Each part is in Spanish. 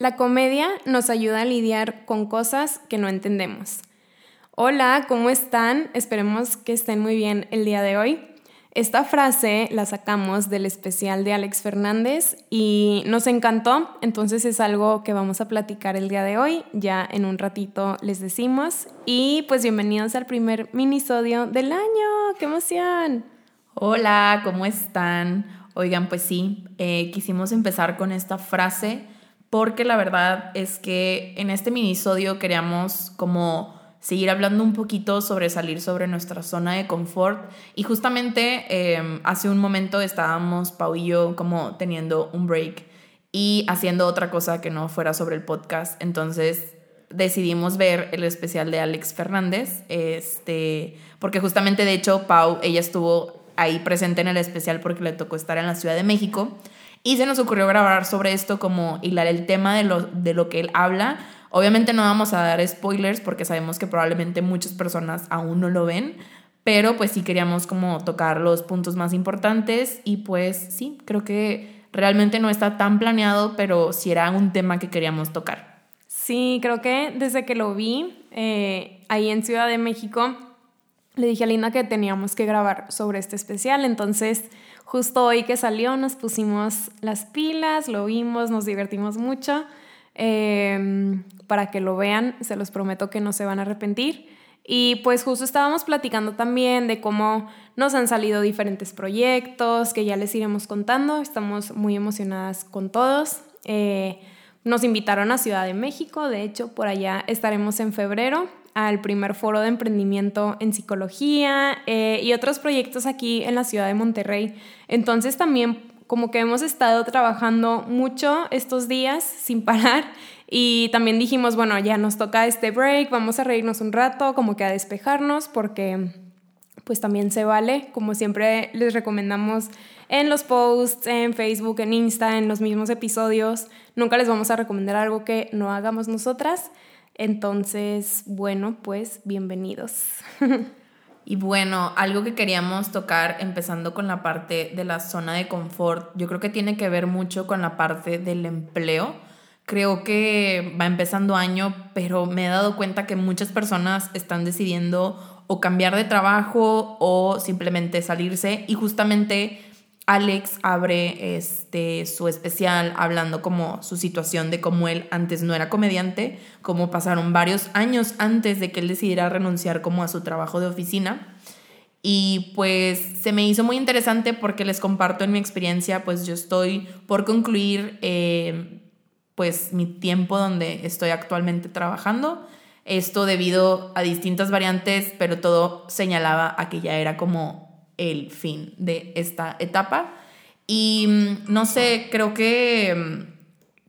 La comedia nos ayuda a lidiar con cosas que no entendemos. Hola, ¿cómo están? Esperemos que estén muy bien el día de hoy. Esta frase la sacamos del especial de Alex Fernández y nos encantó, entonces es algo que vamos a platicar el día de hoy, ya en un ratito les decimos. Y pues bienvenidos al primer minisodio del año, ¡qué emoción! Hola, ¿cómo están? Oigan, pues sí, eh, quisimos empezar con esta frase porque la verdad es que en este minisodio queríamos como seguir hablando un poquito sobre salir sobre nuestra zona de confort. Y justamente em, hace un momento estábamos Pau y yo como teniendo un break y haciendo otra cosa que no fuera sobre el podcast, entonces decidimos ver el especial de Alex Fernández, este, porque justamente de hecho Pau, ella estuvo ahí presente en el especial porque le tocó estar en la Ciudad de México y se nos ocurrió grabar sobre esto, como hilar el tema de lo, de lo que él habla. Obviamente no vamos a dar spoilers porque sabemos que probablemente muchas personas aún no lo ven, pero pues sí queríamos como tocar los puntos más importantes y pues sí, creo que realmente no está tan planeado, pero sí era un tema que queríamos tocar. Sí, creo que desde que lo vi eh, ahí en Ciudad de México, le dije a Linda que teníamos que grabar sobre este especial, entonces Justo hoy que salió nos pusimos las pilas, lo vimos, nos divertimos mucho. Em, para que lo vean, se los prometo que no se van a arrepentir. Y pues justo estábamos platicando también de cómo nos han salido diferentes proyectos que ya les iremos contando. Estamos muy emocionadas con todos. Eh, nos invitaron a Ciudad de México, de hecho por allá estaremos en febrero al primer foro de emprendimiento en psicología eh, y otros proyectos aquí en la ciudad de Monterrey. Entonces también como que hemos estado trabajando mucho estos días sin parar y también dijimos, bueno, ya nos toca este break, vamos a reírnos un rato, como que a despejarnos porque pues también se vale, como siempre les recomendamos en los posts, en Facebook, en Insta, en los mismos episodios, nunca les vamos a recomendar algo que no hagamos nosotras. Entonces, bueno, pues bienvenidos. y bueno, algo que queríamos tocar, empezando con la parte de la zona de confort, yo creo que tiene que ver mucho con la parte del empleo. Creo que va empezando año, pero me he dado cuenta que muchas personas están decidiendo o cambiar de trabajo o simplemente salirse y justamente Alex abre este, su especial hablando como su situación de cómo él antes no era comediante, cómo pasaron varios años antes de que él decidiera renunciar como a su trabajo de oficina. Y pues se me hizo muy interesante porque les comparto en mi experiencia, pues yo estoy por concluir eh, pues mi tiempo donde estoy actualmente trabajando. Esto debido a distintas variantes, pero todo señalaba a que ya era como el fin de esta etapa. Y mm, no sé, creo que, mm,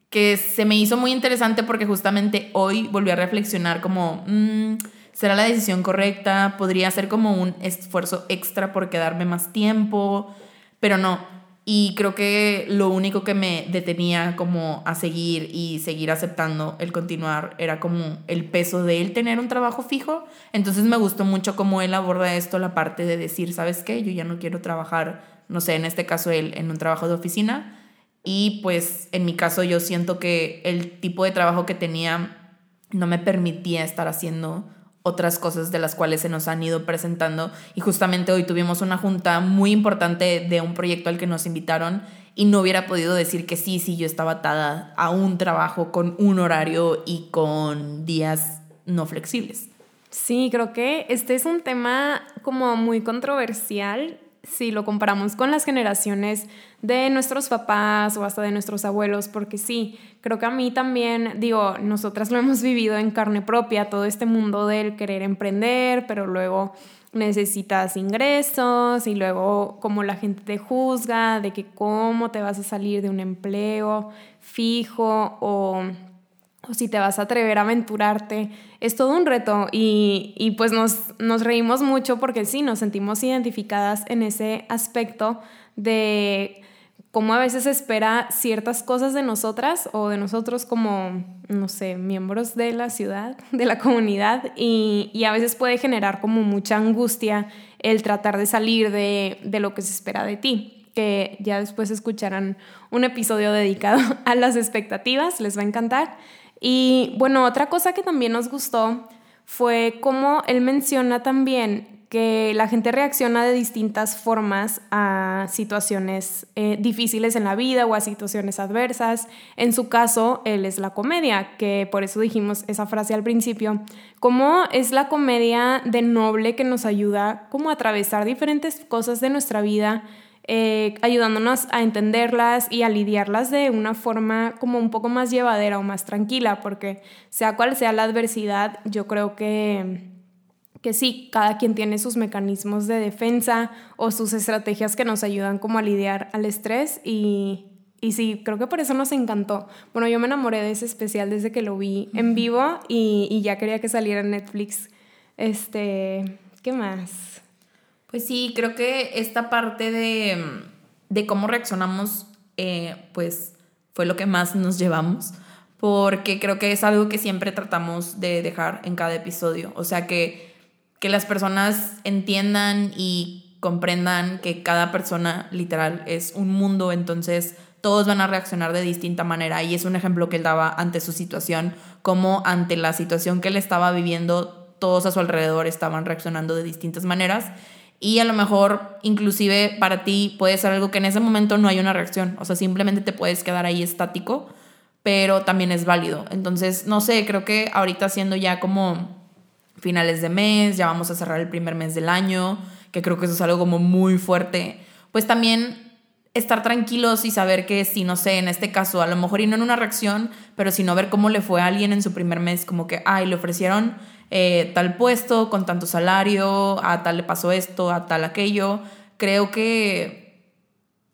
que se me hizo muy interesante porque justamente hoy volví a reflexionar como, mm, ¿será la decisión correcta? Podría ser como un esfuerzo extra por quedarme más tiempo, pero no, y creo que lo único que me detenía como a seguir y seguir aceptando el continuar era como el peso de él tener un trabajo fijo. Entonces me gustó mucho cómo él aborda esto, la parte de decir, ¿sabes qué? Yo ya no quiero trabajar, no sé, en este caso él en un trabajo de oficina. Y pues en mi caso yo siento que el tipo de trabajo que tenía no me permitía estar haciendo otras cosas de las cuales se nos han ido presentando. Y justamente hoy tuvimos una junta muy importante de un proyecto al que nos invitaron y no hubiera podido decir que sí, sí, yo estaba atada a un trabajo con un horario y con días no flexibles. Sí, creo que este es un tema como muy controversial si lo comparamos con las generaciones de nuestros papás o hasta de nuestros abuelos, porque sí, creo que a mí también, digo, nosotras lo hemos vivido en carne propia, todo este mundo del querer emprender, pero luego necesitas ingresos y luego como la gente te juzga de que cómo te vas a salir de un empleo fijo o o si te vas a atrever a aventurarte, es todo un reto y, y, pues nos, nos reímos mucho porque sí, nos sentimos identificadas en ese aspecto de cómo a veces espera ciertas cosas de nosotras o de nosotros como, no sé, miembros de la ciudad, de la comunidad y, y a veces puede generar como mucha angustia el tratar de salir de, de lo que se espera de ti. que ya después escucharán un episodio dedicado a las expectativas, les va a encantar. Y bueno, otra cosa que también nos gustó fue cómo él menciona también que la gente reacciona de distintas formas a situaciones eh, difíciles en la vida o a situaciones adversas. En su caso, él es la comedia, que por eso dijimos esa frase al principio, cómo es la comedia de noble que nos ayuda como a atravesar diferentes cosas de nuestra vida, eh, ayudándonos a entenderlas y a lidiarlas de una forma como un poco más llevadera o más tranquila, porque sea cual sea la adversidad, yo creo que que sí, cada quien tiene sus mecanismos de defensa o sus estrategias que nos ayudan como a lidiar al estrés y, y sí, creo que por eso nos encantó. Bueno, yo me enamoré de ese especial desde que lo vi en vivo y, y ya quería que saliera en Netflix. Este, ¿qué más? Pues sí, creo que esta parte de, de cómo reaccionamos, eh, pues fue lo que más nos llevamos, porque creo que es algo que siempre tratamos de dejar en cada episodio. O sea que que las personas entiendan y comprendan que cada persona literal es un mundo, entonces todos van a reaccionar de distinta manera y es un ejemplo que él daba ante su situación, como ante la situación que él estaba viviendo, todos a su alrededor estaban reaccionando de distintas maneras y a lo mejor inclusive para ti puede ser algo que en ese momento no hay una reacción, o sea, simplemente te puedes quedar ahí estático, pero también es válido. Entonces, no sé, creo que ahorita siendo ya como finales de mes, ya vamos a cerrar el primer mes del año, que creo que eso es algo como muy fuerte, pues también estar tranquilos y saber que si, no sé, en este caso, a lo mejor y no en una reacción, pero sino ver cómo le fue a alguien en su primer mes, como que, ay, le ofrecieron eh, tal puesto con tanto salario, a tal le pasó esto, a tal aquello. Creo que,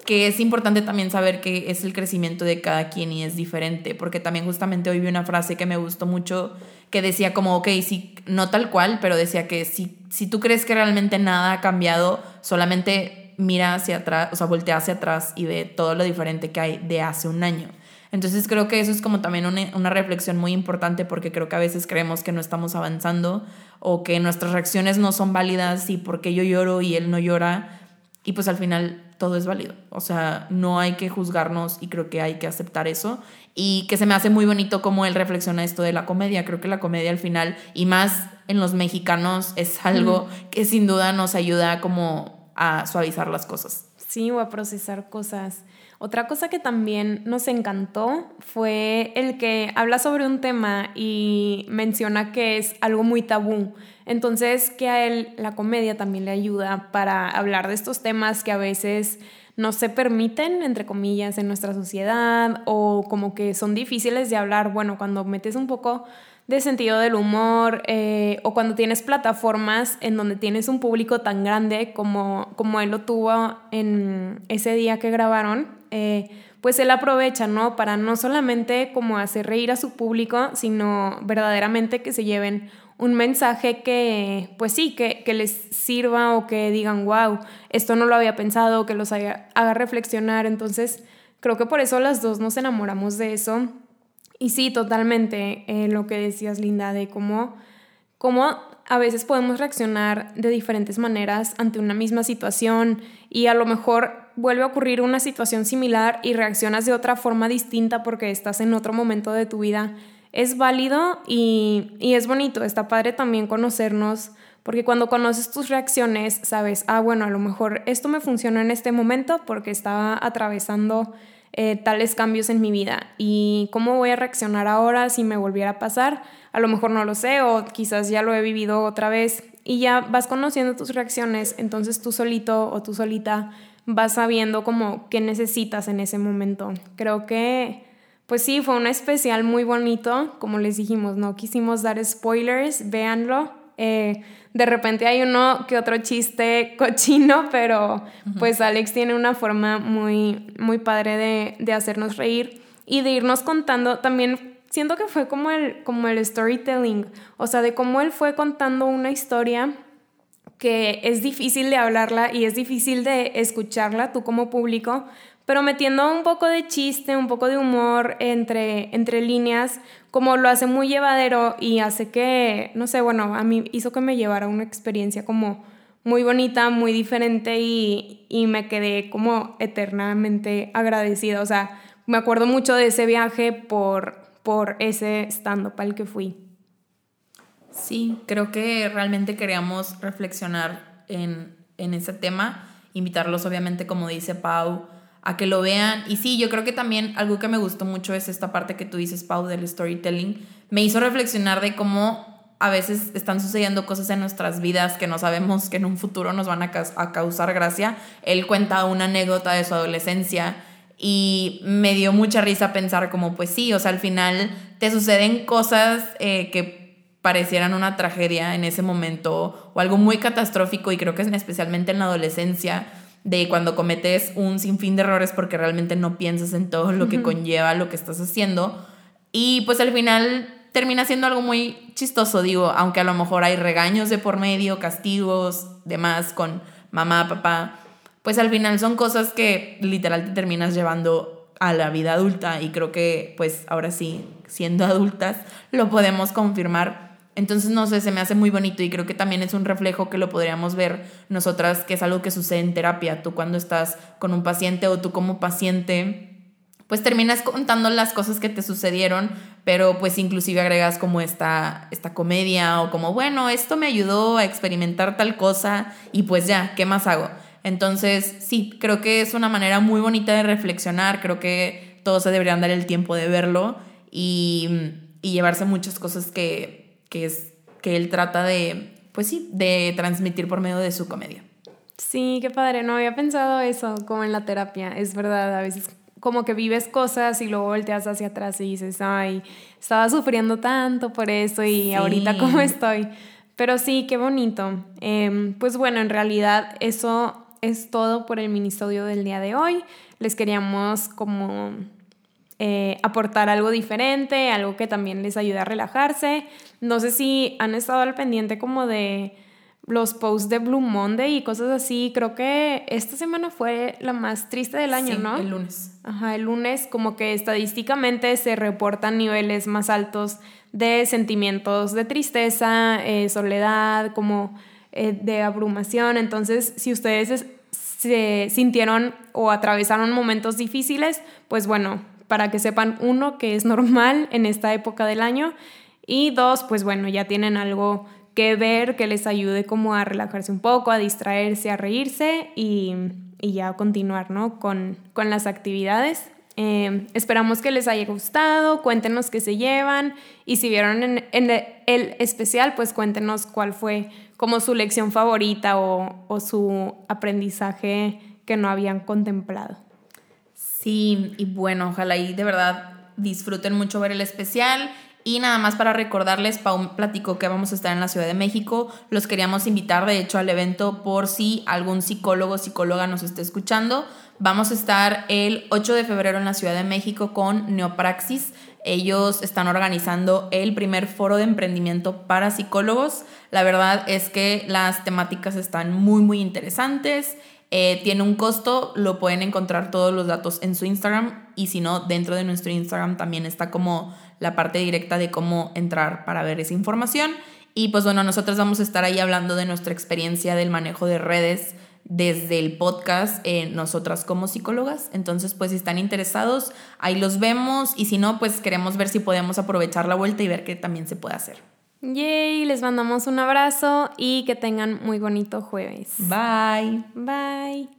que es importante también saber que es el crecimiento de cada quien y es diferente, porque también justamente hoy vi una frase que me gustó mucho que decía como, ok, sí, no tal cual, pero decía que si, si tú crees que realmente nada ha cambiado, solamente mira hacia atrás, o sea, voltea hacia atrás y ve todo lo diferente que hay de hace un año. Entonces creo que eso es como también una, una, reflexión muy importante porque creo que a veces creemos que no estamos avanzando o que nuestras reacciones no son válidas y porque yo lloro y él no llora y pues al final todo es válido. O sea, no hay que juzgarnos y creo que hay que aceptar eso y que se me hace muy bonito cómo él reflexiona esto de la comedia. Creo que la comedia al final, y más en los mexicanos, es algo que sin duda nos ayuda como a suavizar las cosas. Sí, o a procesar cosas. Otra cosa que también nos encantó fue el que habla sobre un tema y menciona que es algo muy tabú. Entonces, que a él la comedia también le ayuda para hablar de estos temas que a veces no se permiten, entre comillas, en nuestra sociedad o como que son difíciles de hablar. Bueno, cuando metes un poco de sentido del humor eh, o cuando tienes plataformas en donde tienes un público tan grande como, como él lo tuvo en ese día que grabaron, eh, pues él aprovecha, ¿no? Para no solamente como hacer reír a su público, sino verdaderamente que se lleven un mensaje que, pues sí, que, les sirva o que digan, wow, esto no lo había pensado, que los haga, reflexionar. Entonces, creo que por eso las dos nos enamoramos de eso. Y sí, totalmente, eh, lo que decías, Linda, de cómo, cómo a veces podemos reaccionar de diferentes maneras ante una misma situación y a lo mejor vuelve a ocurrir una situación similar y reaccionas de otra forma distinta porque estás en otro momento de tu vida. Es válido y, es bonito, está padre también conocernos, porque cuando conoces tus reacciones, sabes, ah, bueno, a lo mejor esto me funcionó en este momento porque estaba atravesando eh, tales cambios en mi vida y cómo voy a reaccionar ahora si me volviera a pasar, a lo mejor no lo sé o quizás ya lo he vivido otra vez y ya vas conociendo tus reacciones, entonces tú solito o tú solita vas sabiendo como qué necesitas en ese momento. Creo que pues sí, fue un especial muy bonito, como les dijimos, no quisimos dar spoilers, véanlo. Eh, de repente hay uno que otro chiste cochino, pero pues Alex tiene una forma muy, muy padre de, de, hacernos reír y de irnos contando también. Siento que fue como el, como el storytelling, o sea, de cómo él fue contando una historia que es difícil de hablarla y es difícil de escucharla tú como público, pero metiendo un poco de chiste, un poco de humor entre, entre líneas, como lo hace muy llevadero y hace que, no sé, bueno, a mí hizo que me llevara una experiencia como muy bonita, muy diferente y, y me quedé como eternamente agradecida. O sea, me acuerdo mucho de ese viaje por, por ese stand-up al que fui. Sí, creo que realmente queríamos reflexionar en, en ese tema, invitarlos obviamente, como dice Pau, a que lo vean. Y sí, yo creo que también algo que me gustó mucho es esta parte que tú dices, Pau, del storytelling. Me hizo reflexionar de cómo a veces están sucediendo cosas en nuestras vidas que no sabemos que en un futuro nos van a, causar gracia. Él cuenta una anécdota de su adolescencia y me dio mucha risa pensar como, pues sí, o sea, al final te suceden cosas eh, que parecieran una tragedia en ese momento o algo muy catastrófico y creo que es especialmente en la adolescencia de cuando cometes un sinfín de errores porque realmente no piensas en todo lo que conlleva lo que estás haciendo. Y pues al final termina siendo algo muy chistoso, digo, aunque a lo mejor hay regaños de por medio, castigos, demás con mamá, papá, pues al final son cosas que literal te terminas llevando a la vida adulta y creo que pues ahora sí, siendo adultas, lo podemos confirmar entonces, no sé, se me hace muy bonito y creo que también es un reflejo que lo podríamos ver nosotras, que es algo que sucede en terapia. Tú cuando estás con un paciente o tú como paciente, pues terminas contando las cosas que te sucedieron, pero pues inclusive agregas como esta, esta comedia o como, bueno, esto me ayudó a experimentar tal cosa y pues ya, ¿qué más hago? Entonces, sí, creo que es una manera muy bonita de reflexionar, creo que todos se deberían dar el tiempo de verlo y, y llevarse muchas cosas que que es que él trata de, pues sí, de transmitir por medio de su comedia. Sí, qué padre, no había pensado eso como en la terapia, es verdad, a veces como que vives cosas y luego volteas hacia atrás y dices, ay, estaba sufriendo tanto por eso y ahorita cómo estoy. Pero sí, qué bonito. Em, pues bueno, en realidad eso es todo por el minisodio del día de hoy. Les queríamos como eh, aportar algo diferente, algo que también les ayude a relajarse. No sé si han estado al pendiente como de los posts de Blue Monday y cosas así. Creo que esta semana fue la más triste del año, ¿no? El lunes. Ajá, el lunes como que estadísticamente se reportan niveles más altos de sentimientos de tristeza, eh, soledad, como eh, de abrumación. Entonces, si ustedes se sintieron o atravesaron momentos difíciles, pues bueno, para que sepan, uno, que es normal en esta época del año y dos, pues bueno, ya tienen algo que ver que les ayude como a relajarse un poco, a distraerse, a reírse y, y ya continuar ¿no? con, con las actividades. Eh, esperamos que les haya gustado, cuéntenos qué se llevan y si vieron en, el especial, pues cuéntenos cuál fue como su lección favorita o, o su aprendizaje que no habían contemplado. Y bueno, ojalá y de verdad disfruten mucho ver el especial. Y nada más para recordarles, Pau platicó que vamos a estar en la Ciudad de México. Los queríamos invitar, de hecho, al evento por si algún psicólogo o psicóloga nos esté escuchando. Vamos a estar el 8 de febrero en la Ciudad de México con Neopraxis. Ellos están organizando el primer foro de emprendimiento para psicólogos. La verdad es que las temáticas están muy, muy interesantes. Eh, tiene un costo, lo pueden encontrar todos los datos en su Instagram y si no, dentro de nuestro Instagram también está como la parte directa de cómo entrar para ver esa información. Y pues bueno, nosotros vamos a estar ahí hablando de nuestra experiencia del manejo de redes desde el podcast, eh, nosotras como psicólogas. Entonces, pues si están interesados, ahí los vemos y si no, pues queremos ver si podemos aprovechar la vuelta y ver qué también se puede hacer. Yay, les mandamos un abrazo y que tengan muy bonito jueves. Bye. Bye.